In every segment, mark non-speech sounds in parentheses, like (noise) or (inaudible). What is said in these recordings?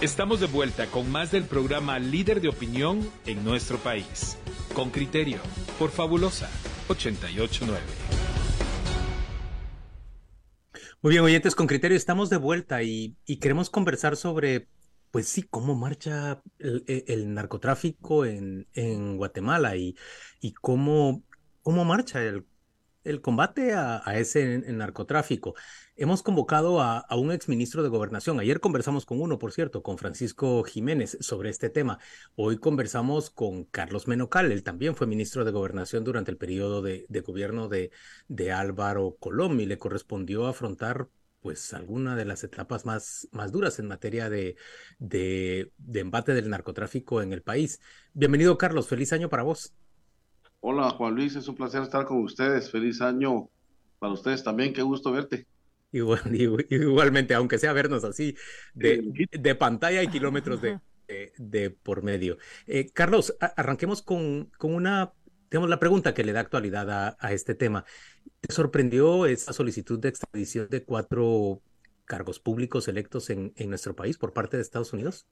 Estamos de vuelta con más del programa Líder de Opinión en nuestro país. Con criterio, por Fabulosa 889. Muy bien, oyentes, con criterio estamos de vuelta y, queremos conversar sobre, pues sí, cómo marcha el, narcotráfico en, en Guatemala y, y cómo, cómo marcha el, el combate a, ese narcotráfico. Hemos convocado a, un exministro de Gobernación. Ayer conversamos con uno, por cierto, con Francisco Jiménez sobre este tema. Hoy conversamos con Carlos Menocal. Él también fue ministro de Gobernación durante el periodo de, gobierno de, Álvaro Colom y le correspondió afrontar pues alguna de las etapas más, más duras en materia de, de embate del narcotráfico en el país. Bienvenido, Carlos. Feliz año para vos. Hola Juan Luis, es un placer estar con ustedes. Feliz año para ustedes también, qué gusto verte. Igual, (laughs) igualmente, aunque sea vernos así de, pantalla y kilómetros de, de, por medio. Eh, Carlos, arranquemos con, con una, digamos, la pregunta que le da actualidad a, a este tema. ¿Te sorprendió esa solicitud de extradición de cuatro cargos públicos electos en, en nuestro país por parte de Estados Unidos?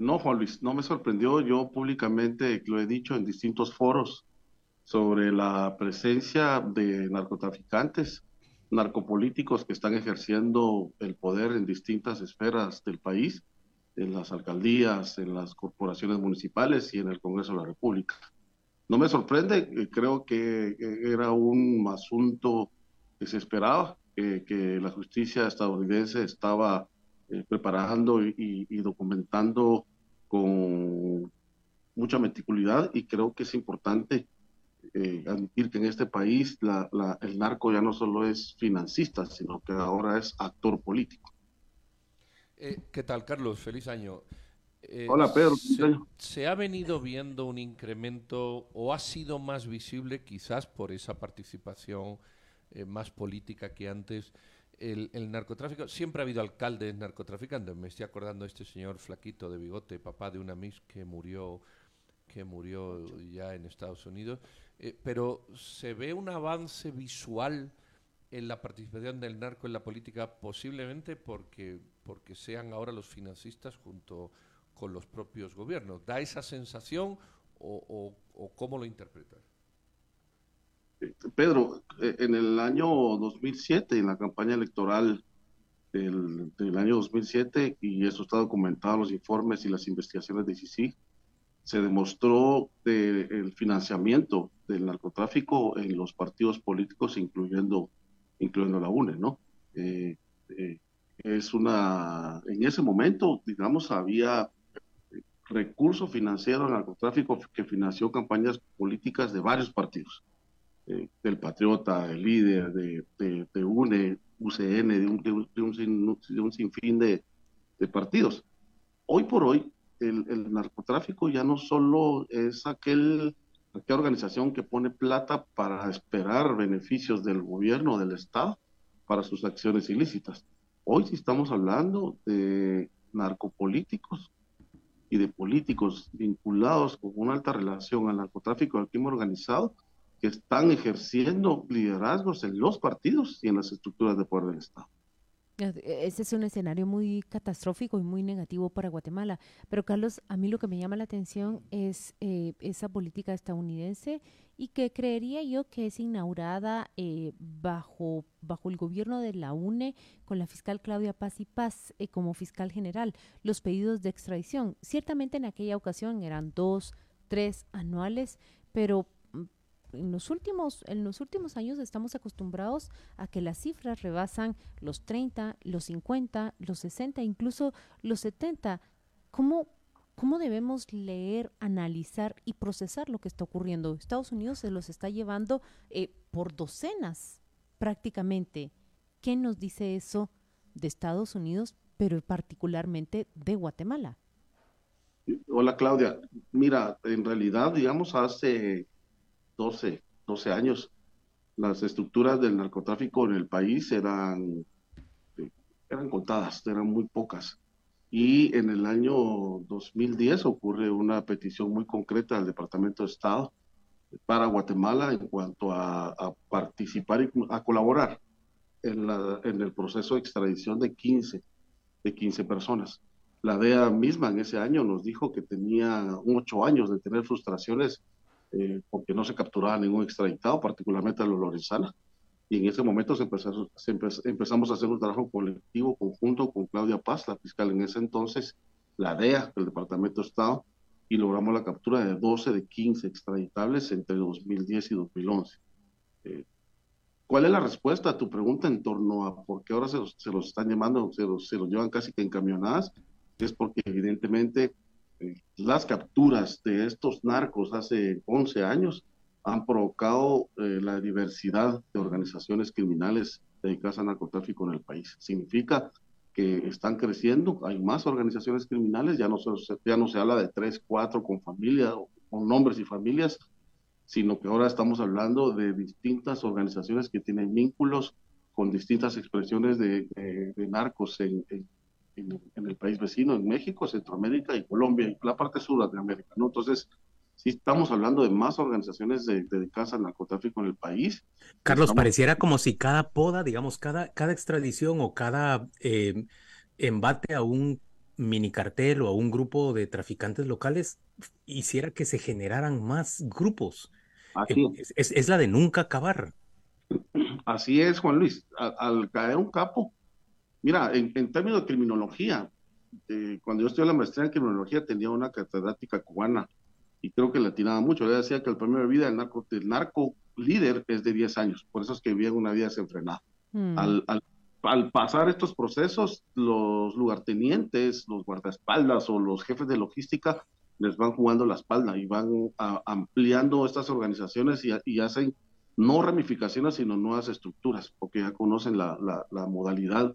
No, Juan Luis, no me sorprendió. Yo públicamente lo he dicho en distintos foros sobre la presencia de narcotraficantes, narcopolíticos que están ejerciendo el poder en distintas esferas del país, en las alcaldías, en las corporaciones municipales y en el Congreso de la República. No me sorprende, eh, creo que era un asunto que se esperaba, que la justicia estadounidense estaba eh, preparando y, documentando con mucha meticulosidad y creo que es importante eh, admitir que en este país el narco ya no solo es financista, sino que ahora es actor político. Eh, ¿Qué tal, Carlos? Feliz año. Hola, Pedro. Se, se, ha venido viendo un incremento o ha sido más visible quizás por esa participación más política que antes el, narcotráfico, siempre ha habido alcaldes narcotraficantes. Me estoy acordando de este señor flaquito de bigote, papá de una Miss que murió, que murió ya en Estados Unidos. Eh, pero se ve un avance visual en la participación del narco en la política, posiblemente porque, porque sean ahora los financistas junto con los propios gobiernos. ¿Da esa sensación o, o, o cómo lo interpretas? Pedro, eh, en el año 2007, en la campaña electoral del, año 2007, y eso está documentado en los informes y las investigaciones de ICC, se demostró el financiamiento del narcotráfico en los partidos políticos, incluyendo, incluyendo la UNE, ¿no? Eh, eh, es una, en ese momento, digamos, había recurso financiero al narcotráfico que financió campañas políticas de varios partidos del Patriota, el líder, de, de, UNE, UCN, de un, de un, de un sinfín de, partidos. Hoy por hoy, el, narcotráfico ya no solo es aquel, aquella organización que pone plata para esperar beneficios del gobierno, del Estado, para sus acciones ilícitas. Hoy sí estamos hablando de narcopolíticos y de políticos vinculados con una alta relación al narcotráfico al crimen organizado que están ejerciendo liderazgos en los partidos y en las estructuras de poder del Estado. Ese es un escenario muy catastrófico y muy negativo para Guatemala. Pero Carlos, a mí lo que me llama la atención es eh, esa política estadounidense y que creería yo que es inaugurada eh, bajo, bajo el gobierno de la UNE con la fiscal Claudia Paz y Paz eh, como fiscal general. Los pedidos de extradición, ciertamente en aquella ocasión eran dos, tres anuales, pero en los últimos, en los últimos años estamos acostumbrados a que las cifras rebasan los 30, los 50, los 60, incluso los 70. ¿Cómo, cómo debemos leer, analizar y procesar lo que está ocurriendo? Estados Unidos se los está llevando eh, por docenas prácticamente. ¿Qué nos dice eso de Estados Unidos, pero particularmente de Guatemala? Hola Claudia, mira, en realidad, digamos, hace 12, 12 años, las estructuras del narcotráfico en el país eran, eran contadas, eran muy pocas. Y en el año 2010 ocurre una petición muy concreta del Departamento de Estado para Guatemala en cuanto a, participar y a colaborar en, en el proceso de extradición de 15, de 15 personas. La DEA misma en ese año nos dijo que tenía ocho años de tener frustraciones eh, porque no se capturaba ningún extraditado, particularmente a los Lorenzana. Y en ese momento se empezamos a hacer un trabajo colectivo conjunto con Claudia Paz, la fiscal en ese entonces, la DEA, el Departamento de Estado, y logramos la captura de 12 de 15 extraditables entre 2010 y 2011. Eh, ¿Cuál es la respuesta a tu pregunta en torno a por qué ahora se los, se los están llamando, se los, se los llevan casi que encaminadas? Es porque evidentemente las capturas de estos narcos hace 11 años han provocado eh, la diversidad de organizaciones criminales dedicadas al narcotráfico en el país. Significa que están creciendo, hay más organizaciones criminales, ya no se, ya no se habla de tres, cuatro con familia con nombres y familias, sino que ahora estamos hablando de distintas organizaciones que tienen vínculos con distintas expresiones de, narcos en, el país vecino, en México, Centroamérica y Colombia, y la parte sur de América, ¿no? Entonces, sí estamos hablendo de más organizaciones dedicadas al narcotráfico en el país. Carlos, pareciera como si cada poda, digamos, cada, cada extradición o cada eh, embate a un mini cartel o a un grupo de traficantes locales hiciera que se generaran más grupos. Así eh, es, es, la de nunca acabar. Así es, Juan Luis. Al, caer un capo, mira, en, términos de criminología, eh, cuando yo estudié la maestría en criminología tenía una catedrática cubana y creo que le atinaba mucho. Ella decía que el premio de vida del narco, del narco líder es de 10 años, por eso es que vive una vida desenfrenada. Mm. Al, al, pasar estos procesos, los lugartenientes, los guardaespaldas o los jefes de logística les van jugando la espalda y van ampliando estas organizaciones y, hacen no ramificaciones, sino nuevas estructuras, porque ya conocen la, la, modalidad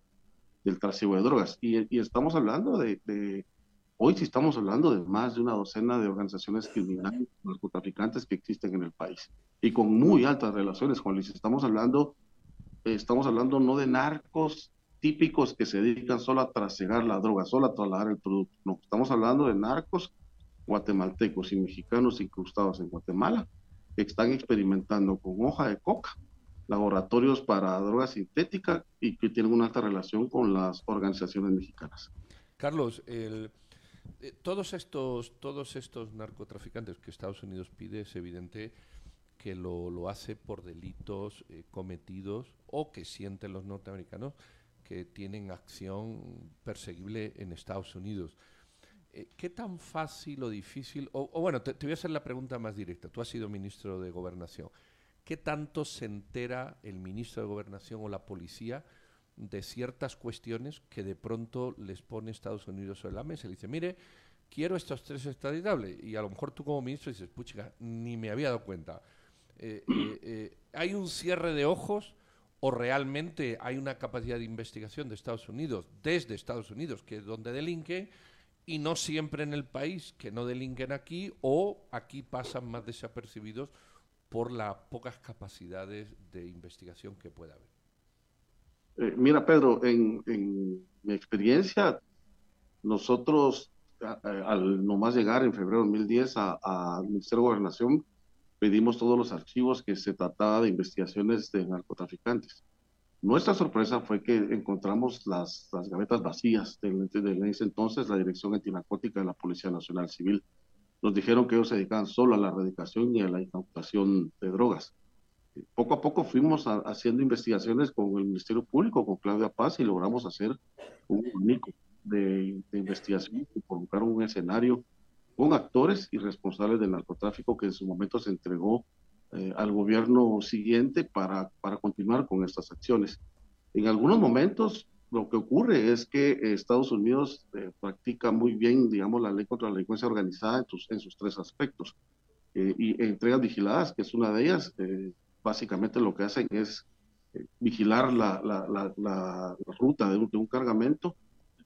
del trasiego de drogas. Y, estamos hablando de, Hoy sí estamos hablando de más de una docena de organizaciones criminales, narcotraficantes que existen en el país y con muy altas relaciones, Juan Luis. Estamos hablando, estamos hablando no de narcos típicos que se dedican solo a trasegar la droga, solo a trasladar el producto. No, estamos hablando de narcos guatemaltecos y mexicanos incrustados en Guatemala que están experimentando con hoja de coca, laboratorios para drogas sintéticas y que tienen una alta relación con las organizaciones mexicanas. Carlos, eh, todos estos, todos estos narcotraficantes que Estados Unidos pide es evidente que lo, lo hace por delitos eh, cometidos o que sienten los norteamericanos que tienen acción perseguible en Estados Unidos. Eh, ¿Qué tan fácil o difícil, o, bueno, te, te, voy a hacer la pregunta más directa, tú has sido ministro de Gobernación, ¿qué tanto se entera el ministro de Gobernación o la policía de ciertas cuestiones que de pronto les pone Estados Unidos sobre la mesa. Le dice, mire, quiero estos tres extraditables. Y a lo mejor tú como ministro dices, pucha, ni me había dado cuenta. Eh, eh, eh, ¿Hay un cierre de ojos o realmente hay una capacidad de investigación de Estados Unidos, desde Estados Unidos, que es donde delinque, y no siempre en el país, que no delinquen aquí, o aquí pasan más desapercibidos por las pocas capacidades de investigación que pueda haber? Eh, mira, Pedro, en, mi experiencia, nosotros, al nomás llegar en febrero de 2010 al Ministerio de Gobernación, pedimos todos los archivos que se trataba de investigaciones de narcotraficantes. Nuestra sorpresa fue que encontramos las, gavetas vacías de, entonces la Dirección Antinarcótica de la Policía Nacional Civil. Nos dijeron que ellos se dedicaban solo a la erradicación y a la incautación de drogas poco a poco fuimos haciendo investigaciones con el Ministerio Público, con Claudia Paz, y logramos hacer un único de, investigación que provocaron un escenario con actores y responsables del narcotráfico que en su momento se entregó eh, al gobierno siguiente para, para continuar con estas acciones. En algunos momentos lo que ocurre es que Estados Unidos eh, practica muy bien, digamos, la ley contra la delincuencia organizada en, en sus tres aspectos. Eh, y entregas vigiladas, que es una de ellas, básicamente lo que hacen es eh, vigilar la, la, ruta de un, cargamento,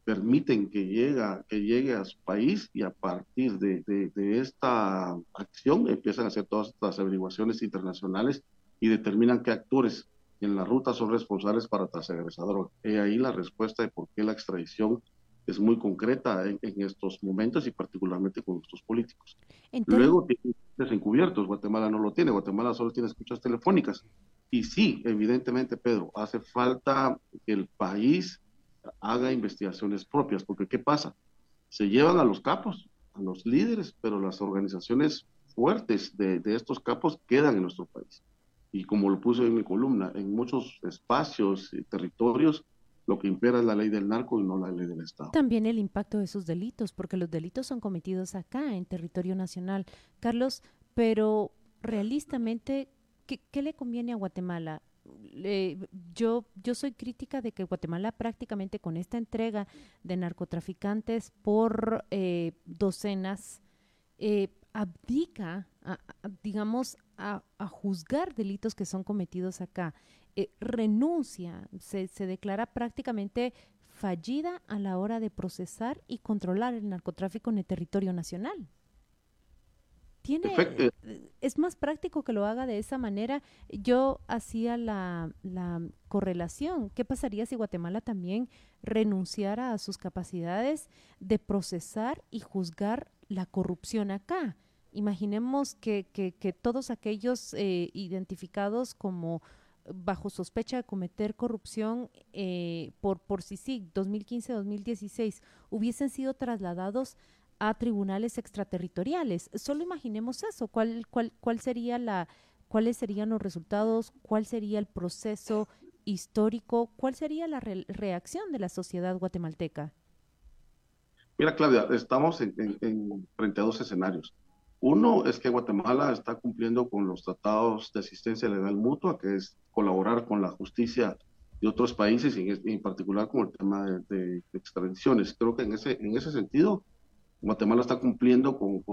permiten que, llega, que llegue a su país y a partir de, de, esta acción empiezan a hacer todas las averiguaciones internacionales y determinan qué actores en la ruta son responsables para trasegar esa droga. Y ahí la respuesta de por qué la extradición es muy concreta en, estos momentos y particularmente con nuestros políticos. Luego tiene encubiertos, Guatemala no lo tiene, Guatemala solo tiene escuchas telefónicas. Y sí, evidentemente, Pedro, hace falta que el país haga investigaciones propias, porque ¿qué pasa? Se llevan a los capos, a los líderes, pero las organizaciones fuertes de, de estos capos quedan en nuestro país. Y como lo puse en mi columna, en muchos espacios y territorios, lo que impera es la ley del narco y no la ley del Estado. También el impacto de esos delitos, porque los delitos son cometidos acá, en territorio nacional. Carlos, pero realistamente, ¿qué, qué le conviene a Guatemala? yo, yo soy crítica de que Guatemala prácticamente con esta entrega de narcotraficantes por eh, docenas eh, abdica, digamos, a, juzgar delitos que son cometidos acá. Eh, renuncia, se, se declara prácticamente fallida a la hora de procesar y controlar el narcotráfico en el territorio nacional. Tiene, es más práctico que lo haga de esa manera. Yo hacía la, la, correlación. ¿Qué pasaría si Guatemala también renunciara a sus capacidades de procesar y juzgar la corrupción acá? Imaginemos que, que, todos aquellos eh, identificados como bajo sospecha de cometer corrupción eh, por, por CICIG 2015-2016 hubiesen sido trasladados a tribunales extraterritoriales. Solo imaginemos eso, cuál, cuál, cuál sería la, cuáles serían los resultados, cuál sería el proceso histórico, cuál sería la reacción de la sociedad guatemalteca. Mira, Claudia, estamos en, frente a dos escenarios. Uno es que Guatemala está cumpliendo con los tratados de asistencia legal mutua, que es colaborar con la justicia de otros países, y en, particular con el tema de, de, extradiciones. Creo que en ese, en ese sentido Guatemala está cumpliendo con,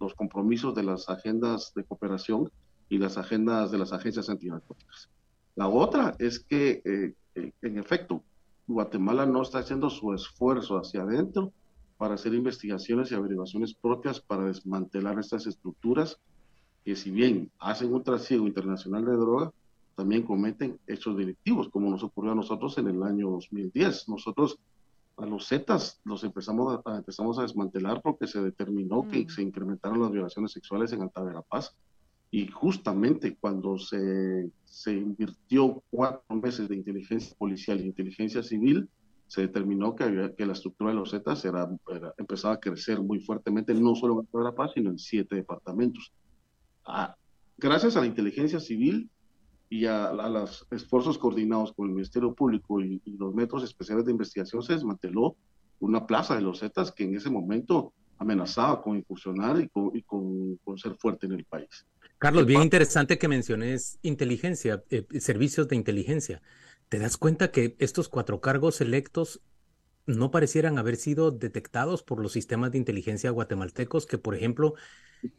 los compromisos de las agendas de cooperación y las agendas de las agencias antinarcóticas. La otra es que, eh, eh, en efecto, Guatemala no está haciendo su esfuerzo hacia adentro para hacer investigaciones y averiguaciones propias para desmantelar estas estructuras que si bien hacen un trasiego internacional de droga, también cometen hechos delictivos, como nos ocurrió a nosotros en el año 2010. Nosotros a los Zetas los empezamos a, empezamos a desmantelar porque se determinó que mm. se incrementaron las violaciones sexuales en Alta Verapaz. Y justamente cuando se, se invirtió cuatro meses de inteligencia policial e inteligencia civil, se determinó que, había, que la estructura de los Zetas era, empezaba a crecer muy fuertemente, no solo en Alta Verapaz, sino en siete departamentos. Ah, gracias a la inteligencia civil, y a, los esfuerzos coordinados con el Ministerio Público y, los métodos especiales de investigación se desmanteló una plaza de los Zetas que en ese momento amenazaba con incursionar y con, y con, ser fuerte en el país. Carlos, bien interesante que menciones inteligencia, eh, servicios de inteligencia. ¿Te das cuenta que estos cuatro cargos electos no parecieran haber sido detectados por los sistemas de inteligencia guatemaltecos que, por ejemplo,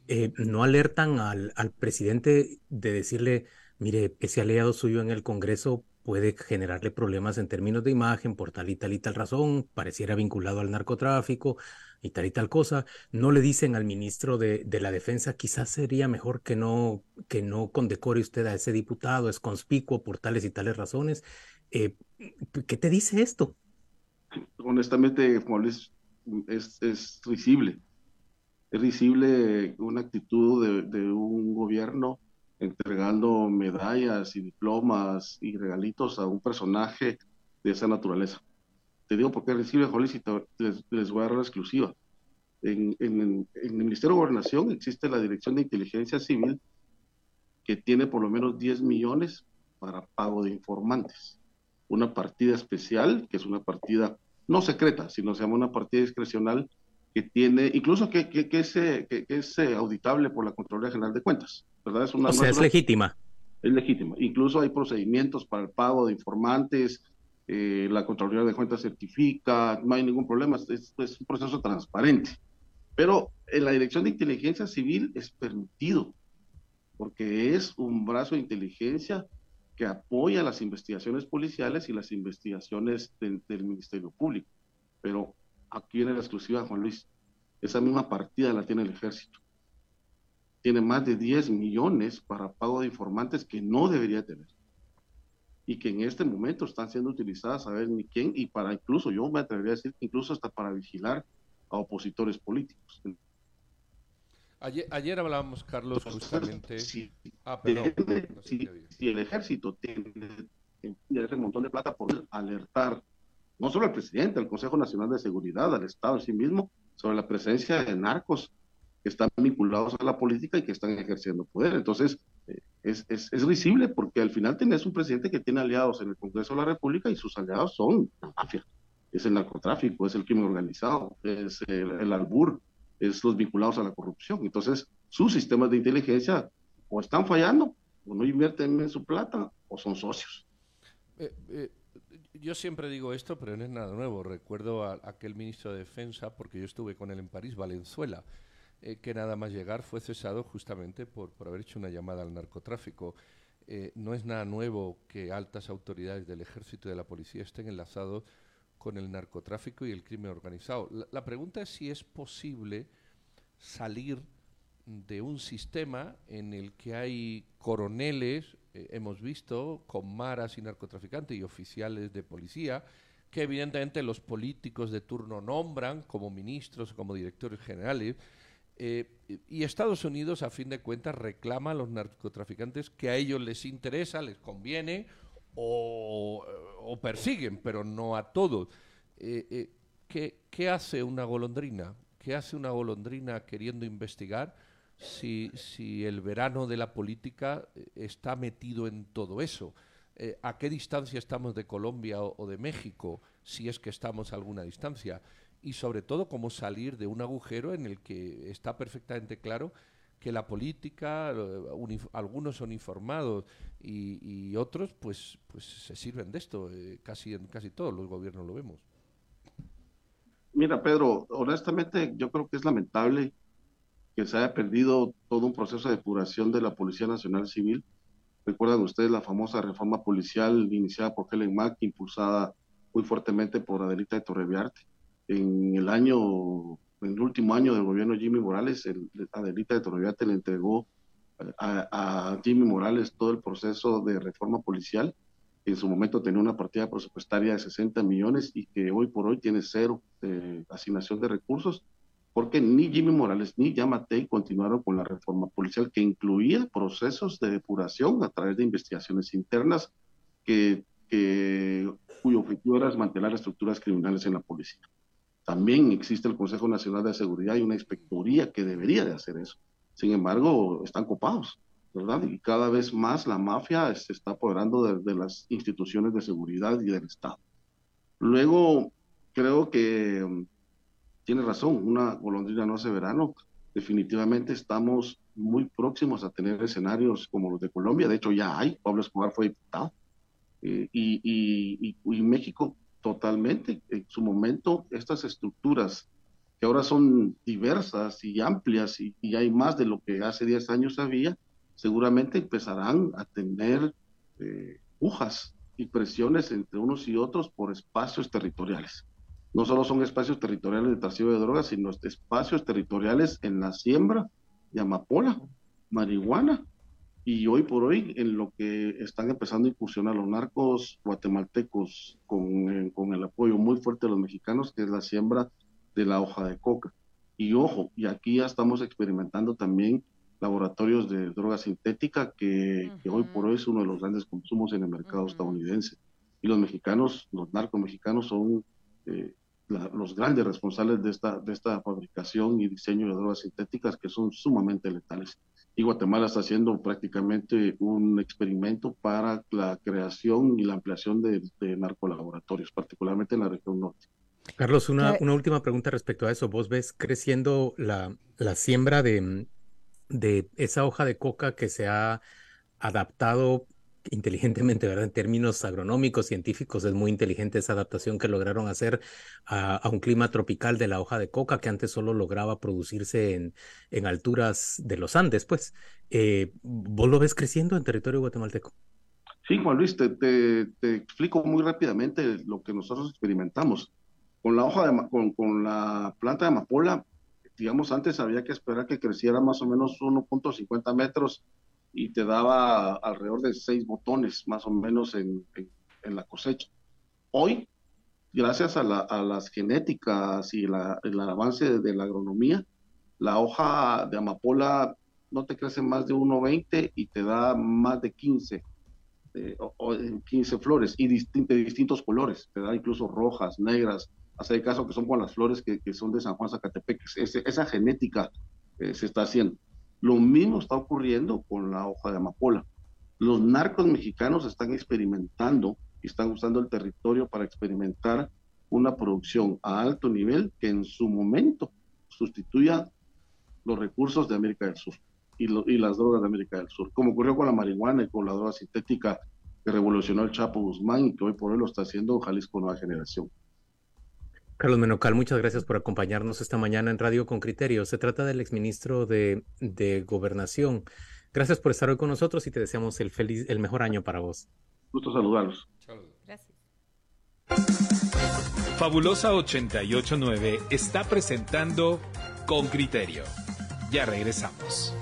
eh, no alertan al, al presidente de decirle, mire, ese aliado suyo en el Congreso puede generarle problemas en términos de imagen por tal y tal y tal razón, pareciera vinculado al narcotráfico y tal y tal cosa. No le dicen al ministro de, de la Defensa, quizás sería mejor que no, que no condecore usted a ese diputado, es conspicuo por tales y tales razones. Eh, ¿Qué te dice esto? Honestamente, Luis, es, es risible. Es risible una actitud de un gobierno entregando medallas y diplomas y regalitos a un personaje de esa naturaleza. Te digo porque recibe Jolis y les, les, voy a dar la exclusiva. En, en, el Ministerio de Gobernación existe la Dirección de Inteligencia Civil que tiene por lo menos 10 millones para pago de informantes. Una partida especial, que es una partida no secreta, sino se llama una partida discrecional que tiene, incluso que, que, que es, que, es auditable por la Contraloría General de Cuentas. ¿Verdad? Es una, o sea, es legítima. Es legítima. Incluso hay procedimientos para el pago de informantes, eh, la Contraloría de Cuentas certifica, no hay ningún problema, es, es, un proceso transparente. Pero en la Dirección de Inteligencia Civil es permitido, porque es un brazo de inteligencia que apoya las investigaciones policiales y las investigaciones del, del Ministerio Público. Pero aquí viene la exclusiva, Juan Luis. Esa misma partida la tiene el ejército. Tiene más de 10 millones para pago de informantes que no debería tener. Y que en este momento están siendo utilizadas a ver ni quién, y para incluso, yo me atrevería a decir, incluso hasta para vigilar a opositores políticos. Ayer, ayer hablábamos, Carlos, justamente. Si, ah, si, el ejército tiene, tiene ese montón de plata por alertar no solo al presidente, al Consejo Nacional de Seguridad, al Estado en sí mismo, sobre la presencia de narcos están vinculados a la política y que están ejerciendo poder. Entonces, eh, es, es, es, risible porque al final tenés un presidente que tiene aliados en el Congreso de la República y sus aliados son la mafia, es el narcotráfico, es el crimen organizado, es el, el albur, es los vinculados a la corrupción. Entonces, sus sistemas de inteligencia o están fallando, o no invierten en su plata, o son socios. Eh, eh, yo siempre digo esto, pero no es nada nuevo. Recuerdo a, aquel ministro de Defensa, porque yo estuve con él en París, Valenzuela, eh, que nada más llegar fue cesado justamente por, por haber hecho una llamada al narcotráfico. Eh, no es nada nuevo que altas autoridades del ejército y de la policía estén enlazados con el narcotráfico y el crimen organizado. La, pregunta es si es posible salir de un sistema en el que hay coroneles, eh, hemos visto, con maras y narcotraficantes y oficiales de policía, que evidentemente los políticos de turno nombran como ministros, como directores generales, eh, y Estados Unidos, a fin de cuentas, reclama a los narcotraficantes que a ellos les interesa, les conviene o, o persiguen, pero no a todos. Eh, ¿qué, ¿Qué hace una golondrina? ¿Qué hace una golondrina queriendo investigar? si, el verano de la política eh, está metido en todo eso. Eh, ¿A qué distancia estamos de Colombia o, de México, si es que estamos a alguna distancia? Y sobre todo, cómo salir de un agujero en el que está perfectamente claro que la política, eh, algunos son informados y, otros pues, pues se sirven de esto. casi en casi todos los gobiernos lo vemos. Mira, Pedro, honestamente yo creo que es lamentable que se haya perdido todo un proceso de depuración de la Policía Nacional Civil. Recuerdan ustedes la famosa reforma policial iniciada por Helen Mack, impulsada muy fuertemente por Adelita de Torreviarte. En el año, en el último año del gobierno de Jimmy Morales, el, Adelita de Torreviarte le entregó a, a, Jimmy Morales todo el proceso de reforma policial. En su momento tenía una partida presupuestaria de 60 millones y que hoy por hoy tiene cero de asignación de recursos porque ni Jimmy Morales ni Yamatei continuaron con la reforma policial que incluía procesos de depuración a través de investigaciones internas que, cuyo objetivo era desmantelar estructuras criminales en la policía. También existe el Consejo Nacional de Seguridad y una inspectoría que debería de hacer eso. Sin embargo, están copados, ¿verdad? Y cada vez más la mafia se está apoderando de las instituciones de seguridad y del Estado. Luego, creo que tiene razón, una golondrina no hace verano. Definitivamente estamos muy próximos a tener escenarios como los de Colombia. De hecho, ya hay. Pablo Escobar fue diputado. Eh, y, y, México totalmente. En su momento, estas estructuras que ahora son diversas y amplias y, y hay más de lo que hace 10 años había, seguramente empezarán a tener eh, pujas y presiones entre unos y otros por espacios territoriales no solo son espacios territoriales de tráfico de drogas, sino espacios territoriales en la siembra de amapola, marihuana, y hoy por hoy en lo que están empezando a incursionar los narcos guatemaltecos con, eh, con el apoyo muy fuerte de los mexicanos, que es la siembra de la hoja de coca. Y ojo, y aquí ya estamos experimentando también laboratorios de droga sintética, que, hoy por hoy es uno de los grandes consumos en el mercado estadounidense. Y los mexicanos, los narcos mexicanos son eh, los grandes responsables de esta, de esta fabricación y diseño de drogas sintéticas que son sumamente letales. Y Guatemala está haciendo prácticamente un experimento para la creación y la ampliación de, narcolaboratorios, particularmente en la región norte. Carlos, una, una, última pregunta respecto a eso. ¿Vos ves creciendo la, la siembra de, de esa hoja de coca que se ha adaptado inteligentemente, ¿verdad? En términos agronómicos, científicos, es muy inteligente esa adaptación que lograron hacer a, un clima tropical de la hoja de coca que antes solo lograba producirse en, en alturas de los Andes, pues. Eh, ¿Vos lo ves creciendo en territorio guatemalteco? Sí, Juan Luis, te, te, explico muy rápidamente lo que nosotros experimentamos. Con la hoja de, con, con la planta de amapola, digamos, antes había que esperar que creciera más o menos 1.50 metros y te daba alrededor de seis botones más o menos en, en, la cosecha. Hoy, gracias a, la, a las genéticas y la, el avance de, la agronomía, la hoja de amapola no te crece más de 1,20 y te da más de 15 o, 15 flores y de distintos colores, ¿verdad? incluso rojas, negras, el caso que son con las flores que, que son de San Juan Zacatepec. esa genética se está haciendo. Lo mismo está ocurriendo con la hoja de amapola. Los narcos mexicanos están experimentando y están usando el territorio para experimentar una producción a alto nivel que en su momento sustituya los recursos de América del Sur y, las drogas de América del Sur, como ocurrió con la marihuana y con la droga sintética que revolucionó el Chapo Guzmán y que hoy por hoy lo está haciendo Jalisco Nueva Generación. Carlos Menocal, muchas gracias por acompañarnos esta mañana en Radio con Criterio. Se trata del exministro de, de Gobernación. Gracias por estar hoy con nosotros y te deseamos el, feliz, el mejor año para vos. Gusto saludarlos. Gracias. Fabulosa 889 está presentando Con Criterio. Ya regresamos.